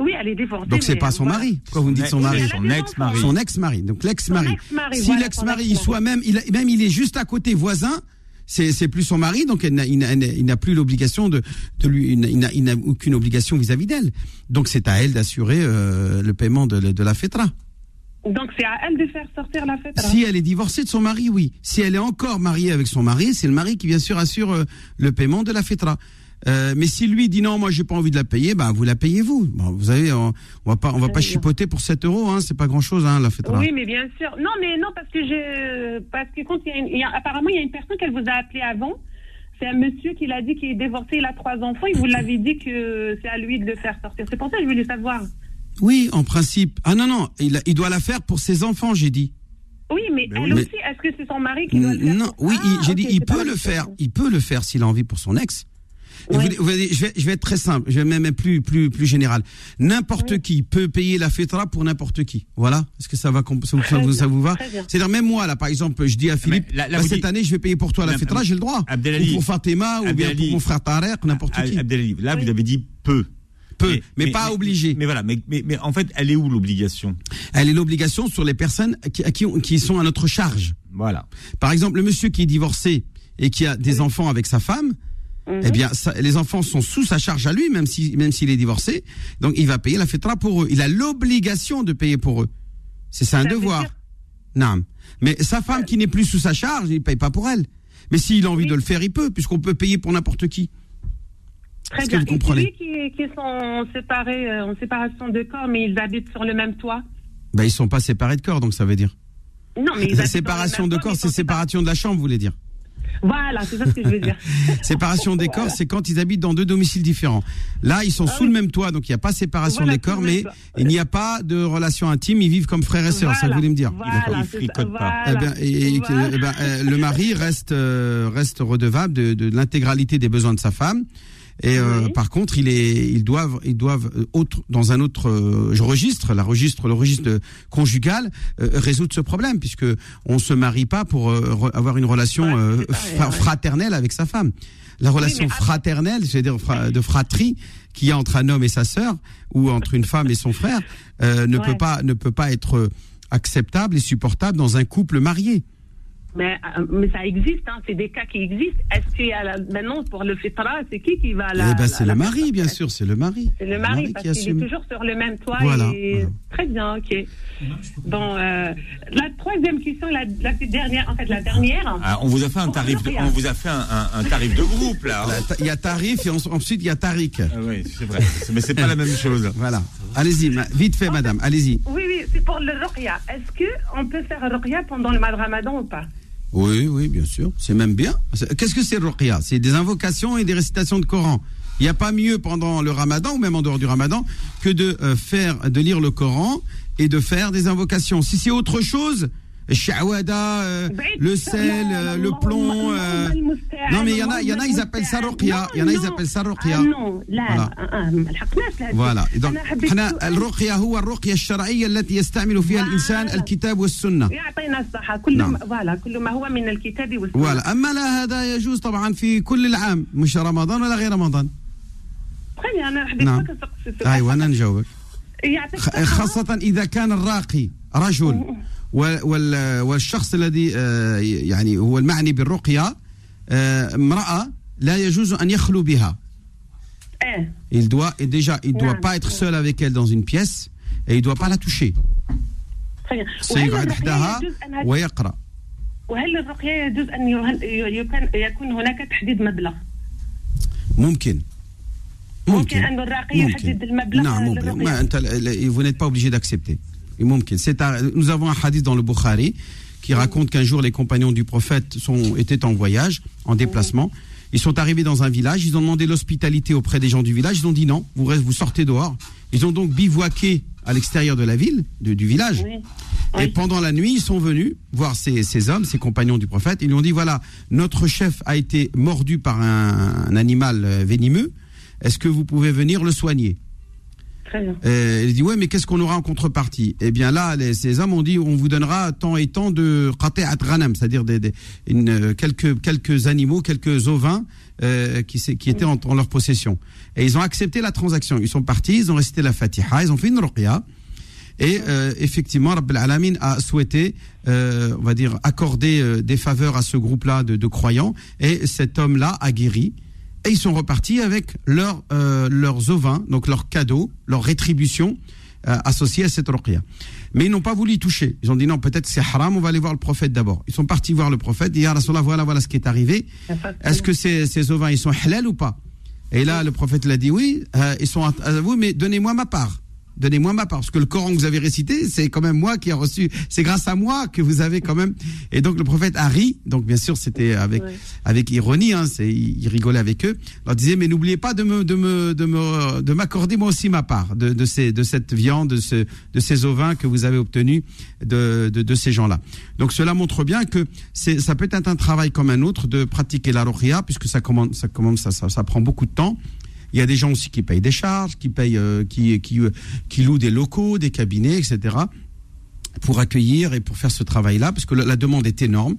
Oui, elle est divorcée. Donc c'est pas son voilà. mari. Pourquoi vous me dites son ex- mari Son ex-mari. Son ex-mari. Donc l'ex-mari. Si voilà, l'ex-mari, soit même, il, a- même il est juste à côté voisin, c'est c'est plus son mari, donc elle n'a- il n'a- il n'a il n'a plus l'obligation de, de lui, il n'a- aucune obligation vis-à-vis d'elle. Donc c'est à elle d'assurer euh, le paiement de, de la fétra. Donc c'est à elle de faire sortir la fête. Si elle est divorcée de son mari, oui. Si elle est encore mariée avec son mari, c'est le mari qui bien sûr assure euh, le paiement de la fétra. Euh, mais si lui dit non, moi j'ai pas envie de la payer, bah vous la payez vous. Bon, vous savez, on, on va pas, on va pas chipoter pour 7 euros, hein, c'est pas grand chose, hein, la fétra. Oui, mais bien sûr. Non, mais non, parce que je, parce que quand il y a, une- il y a- apparemment il y a une personne qu'elle vous a appelé avant. C'est un monsieur qui l'a dit qu'il est divorcé, il a trois enfants. Il vous l'avait dit que c'est à lui de le faire sortir. C'est pour ça que je voulais savoir. Oui, en principe. Ah non, non, il, a- il doit la faire pour ses enfants, j'ai dit. Oui, mais Mais elle oui. aussi, est-ce que c'est son mari qui doit le faire Non, pour- oui, Ah, j'ai dit, il peut le faire. Il peut le faire s'il a envie pour son ex. Et Oui. vous- vous allez- je, vais, je vais être très simple, je vais même être plus, plus, plus général. N'importe Oui. qui peut payer la fitra pour n'importe qui. Voilà. Est-ce que ça va, comp- ça, vous- ça vous- ça vous va. C'est-à-dire, même moi, là, par exemple, je dis à Philippe, là- là, bah, cette année, je vais payer pour toi la fitra, j'ai le droit. Abdelali- Ou pour Fatima, ou bien Abdelali- pour mon frère Tarek, n'importe qui. Abdelali, là, Oui. vous avez dit peu. Peu, mais pas obligé. Mais voilà, mais, mais, mais en fait, elle est où l'obligation? Elle est l'obligation sur les personnes qui, à qui, qui sont à notre charge. Voilà. Par exemple, le monsieur qui est divorcé et qui a des enfants avec sa femme, Mhm. eh bien, ça- les enfants sont sous sa charge à lui, même si, même s'il est divorcé. Donc, il va payer la fitra pour eux. Il a l'obligation de payer pour eux. C'est un Ça veut devoir. dire- Non. Mais sa femme qui n'est plus sous sa charge, il paye pas pour elle. Mais s'il a envie Oui. de le faire, il peut, puisqu'on peut payer pour n'importe qui. Très Est-ce que bien. vous comprenez Et celui qui, qui sont séparés, euh, en séparation de corps, mais ils habitent sur le même toit Ben, ils sont pas séparés de corps, donc ça veut dire. Non, mais ils le séparation de corps, c'est séparation de la chambre, vous voulez dire. Voilà, c'est ça ce que je veux dire. Séparation des corps, c'est quand ils habitent dans deux domiciles différents. Là, ils sont Ah sous oui. le même toit, donc il n'y a pas séparation Voilà, des corps, mais il n'y a pas de relation intime, ils vivent comme frères et sœurs, ça que vous voulez me dire. Voilà, ils fricotent pas. Eh voilà, bien, et- et- voilà. eh ben, euh, le mari reste euh, reste redevable de, de l'intégralité des besoins de sa femme. Et euh, Oui. par contre, il est, ils doivent, ils doivent euh, autre, dans un autre euh, registre, la registre, le registre conjugal, euh, résoudre ce problème, puisque on se marie pas pour euh, avoir une relation Ouais, euh, c'est pareil, fra- ouais. fraternelle avec sa femme. La relation fraternelle, c'est-à-dire de fratrie qu'il y a entre un homme et sa sœur, ou entre une femme et son frère, euh, ne Ouais. peut pas ne peut pas être acceptable et supportable dans un couple marié. Mais, euh, mais ça existe, hein, c'est des cas qui existent. Est-ce qu'il y a la- maintenant pour le fitra, c'est qui qui va la. eh ben, la- c'est le mari, bien sûr, c'est le mari. C'est le mari, parce qui qu'il est toujours sur le même toit. Voilà, Et... voilà. Très bien, ok. Bon, euh, la troisième question, la, la dernière, en fait, la dernière. Ah, on vous a fait un tarif, de, on vous a fait un, un- un tarif de groupe là. Ta- Il y a tarif et en- ensuite il y a Tariq. Ah oui, c'est vrai. Mais c'est pas la même chose. Voilà. Allez-y, vite fait, madame, allez-y. Oui, oui, c'est pour le ruqya. Est-ce qu'on peut faire ruqya pendant le mois de ramadan ou pas? Oui, oui, bien sûr. C'est même bien. Qu'est-ce que c'est ruqya? C'est des invocations et des récitations de Coran. Il n'y a pas mieux pendant le ramadan ou même en dehors du ramadan que de euh, faire, de lire le Coran et de faire des invocations. Si c'est autre chose, الشعوذه لو سيل لو بلون نو مي يانا يانا يزابيل سا رقيه يانا يزابيل سا رقيه نو لا ما لحقناش فوالا حنا الرقيه هو الرقيه الشرعيه التي يستعمل فيها الانسان الكتاب والسنة يعطينا الصحه كل فوالا كل ما هو من الكتاب والسنة فوالا اما لا هذا يجوز طبعا في كل العام مش رمضان ولا غير رمضان خلي أنا حبيت نعم. أيوه أنا نجاوبك خاصه اذا كان الراقي رجل والشخص الذي آه، يعني هو المعني بالرقية آه، امرأة لا يجوز أن يخلو بها. Eh, il doit et déjà il doit نعم. pas être seul avec elle dans une pièce et il doit pas la toucher. وهل سيقعد حداها ويقرأ. وهل الرقية يجوز أن يكون هناك تحديد مبلغ؟ ممكن. ممكن أن الراقي يحدد المبلغ نعم ممكن. ما أنت vous n'êtes pas obligé d'accepter. ممكن nous avons un hadith dans le Bukhari qui raconte qu'un jour les compagnons du prophète sont étaient en voyage en déplacement. Ils sont arrivés dans un village. Ils ont demandé l'hospitalité auprès des gens du village. Ils ont dit non vous restez vous sortez dehors. Ils ont donc bivouaqué à l'extérieur de la ville de- du village. Oui. et pendant la nuit, ils sont venus voir ces, ces hommes, ces compagnons du prophète. Ils lui ont dit voilà, notre chef a été mordu par un, un animal euh, venimeux. Est-ce que vous pouvez venir le soigner? Euh, Il dit ouais, mais qu'est-ce qu'on aura en contrepartie? Eh bien là, ces hommes ont dit on vous donnera tant et tant de qati'at ghanam, c'est-à-dire euh, quelques quelques animaux, quelques ovins euh, qui, étaient en, leur possession. Et ils ont accepté la transaction. Ils sont partis, ils ont récité la Fatiha, ils ont fait une ruqya. Et euh, effectivement, Rabbil Alamin a souhaité, euh, on va dire, accorder des faveurs à ce groupe-là de croyants. Et cet homme-là a guéri. Et ils sont repartis avec leur, euh, leurs ovins, donc leurs cadeaux, leur rétribution euh, associée à cette ruqya. Mais ils n'ont pas voulu y toucher. Ils ont dit non, peut-être c'est haram, on va aller voir le prophète d'abord. Ils sont partis voir le prophète, Ya Rasulallah, voilà, voilà ce qui est arrivé. Est-ce que ces, ces ovins, ils sont halal ou pas? Et là, le prophète l'a dit oui, euh, ils sont à à vous, mais donnez-moi ma part. Donnez-moi ma part, parce que le Coran que vous avez récité, c'est quand même moi qui ai reçu, c'est grâce à moi que vous avez quand même. Et donc le prophète a ri, donc bien sûr c'était avec Ouais. avec ironie, hein, c'est il rigolait avec eux, leur disait mais n'oubliez pas de me de me de me de m'accorder moi aussi ma part de de ces de cette viande, de ce de ces ovins que vous avez obtenus de de, de ces gens-là. Donc cela montre bien que c'est ça peut être un travail comme un autre de pratiquer la ruqya puisque ça commence ça commence ça, ça ça prend beaucoup de temps. Il y a des gens aussi qui payent des charges, qui payent, euh, qui, qui, euh, qui louent des locaux, des cabinets, etc. pour accueillir et pour faire ce travail-là, parce que la, la demande est énorme.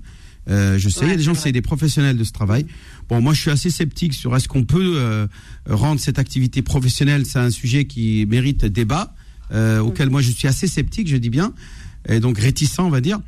Euh, je sais, il y a des gens, c'est des professionnels de ce travail. Bon, moi, je suis assez sceptique sur est-ce qu'on peut euh, rendre cette activité professionnelle. C'est un sujet qui mérite débat, euh, auquel moi je suis assez sceptique, je dis bien, et donc réticent, on va dire.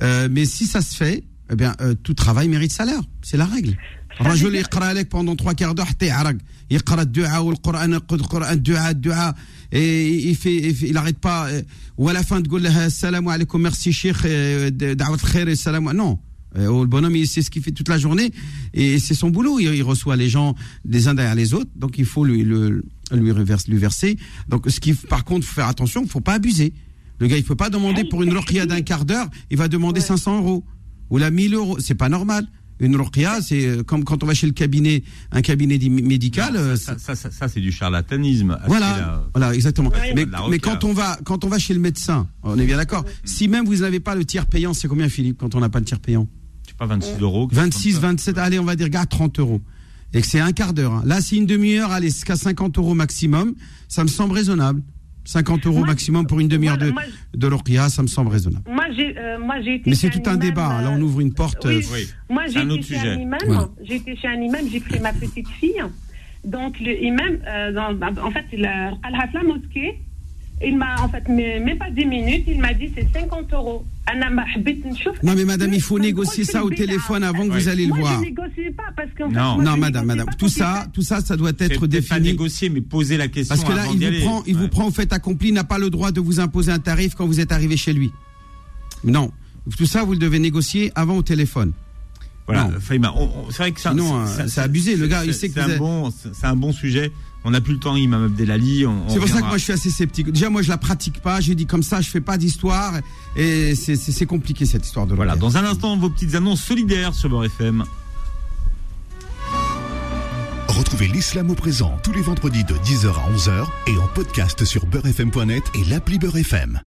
Mais si ça se fait, eh bien, tout travail mérite salaire. C'est la règle. رجل يقرا لك pendant trois quarts d'heure حتى يعرق يقرا الدعاء والقران يقرا القران الدعاء الدعاء et il fait il fait- il arrête pas euh, ou à la fin تقول له السلام عليكم merci cheikh euh, دعوه الخير السلام non Euh, oh, le bonhomme, il sait ce qu'il fait toute la journée et c'est son boulot. Il, il reçoit les gens les uns derrière les autres, donc il faut lui, le- lui, reverse- lui verser. Donc, ce qui, par contre, faut faire attention, il faut pas abuser. Le gars, il peut pas demander pour une ruqya d'un quart d'heure, il va demander 500 euros ou la 1000 euros. C'est pas normal. Une ruqya, c'est euh, comme quand on va chez le cabinet, un cabinet di- médical. Non, euh, ça, ça, ça, ça, c'est du charlatanisme. Voilà, la- voilà, exactement. Ouais, mais, mais quand on va, quand on va chez le médecin, on est bien d'accord. Si même vous n'avez pas le tiers payant, c'est combien, Philippe, quand on n'a pas le tiers payant? Je sais pas, 26 euros. quelque chose 26, comme ça. 27, allez, on va dire, gars, 30 euros. Et que c'est un quart d'heure. hein. Là, c'est une demi-heure, allez, c'est qu'à 50 euros maximum, ça me semble raisonnable. 50 euros Moi, maximum pour une demi-heure de, voilà, de l'orqia, ça me semble raisonnable. Moi, j'ai euh, moi, j'ai été Mais c'est tout un débat. hein. Là, on euh, ouvre une porte. oui. euh, Oui. Moi, C'est j'ai un autre été chez sujet. un imam. Voilà. J'ai été chez un imam, j'ai pris ma petite fille. Donc, le imam, euh, dans- en fait, il a al la mosquée. Il m'a en fait même pas 10 minutes, il m'a dit c'est 50 euros. Non mais madame, il faut négocier ça au téléphone avant que ah, vous allez le moi, voir. Je négocie pas parce qu'en non. Fait, moi, non, madame, madame, tout ça, tout ça, ça doit être défini. Pas négocier, mais poser la question. Parce que là, il vous prend, il vous prend au fait accompli, n'a pas le droit de vous imposer un tarif quand vous êtes arrivé chez lui. Non, tout ça, vous le devez négocier avant au téléphone. Voilà, c'est vrai que ça, Sinon, euh, ça, ça, abusé. Le gars, il sait que c'est un bon, c'est un bon sujet on n'a plus le temps, Imam Abdelali. on- on C'est pour ça que moi je suis assez sceptique. Déjà moi je la pratique pas, j'ai dit comme ça, je fais pas d'histoire et c'est- c'est c'est compliqué cette histoire de Voilà, dans un instant, vos petites annonces solidaires sur Beurre FM. Retrouvez l'islam au présent tous les vendredis de 10h à 11h et en podcast sur beurrefm.net et l'appli Beurre FM.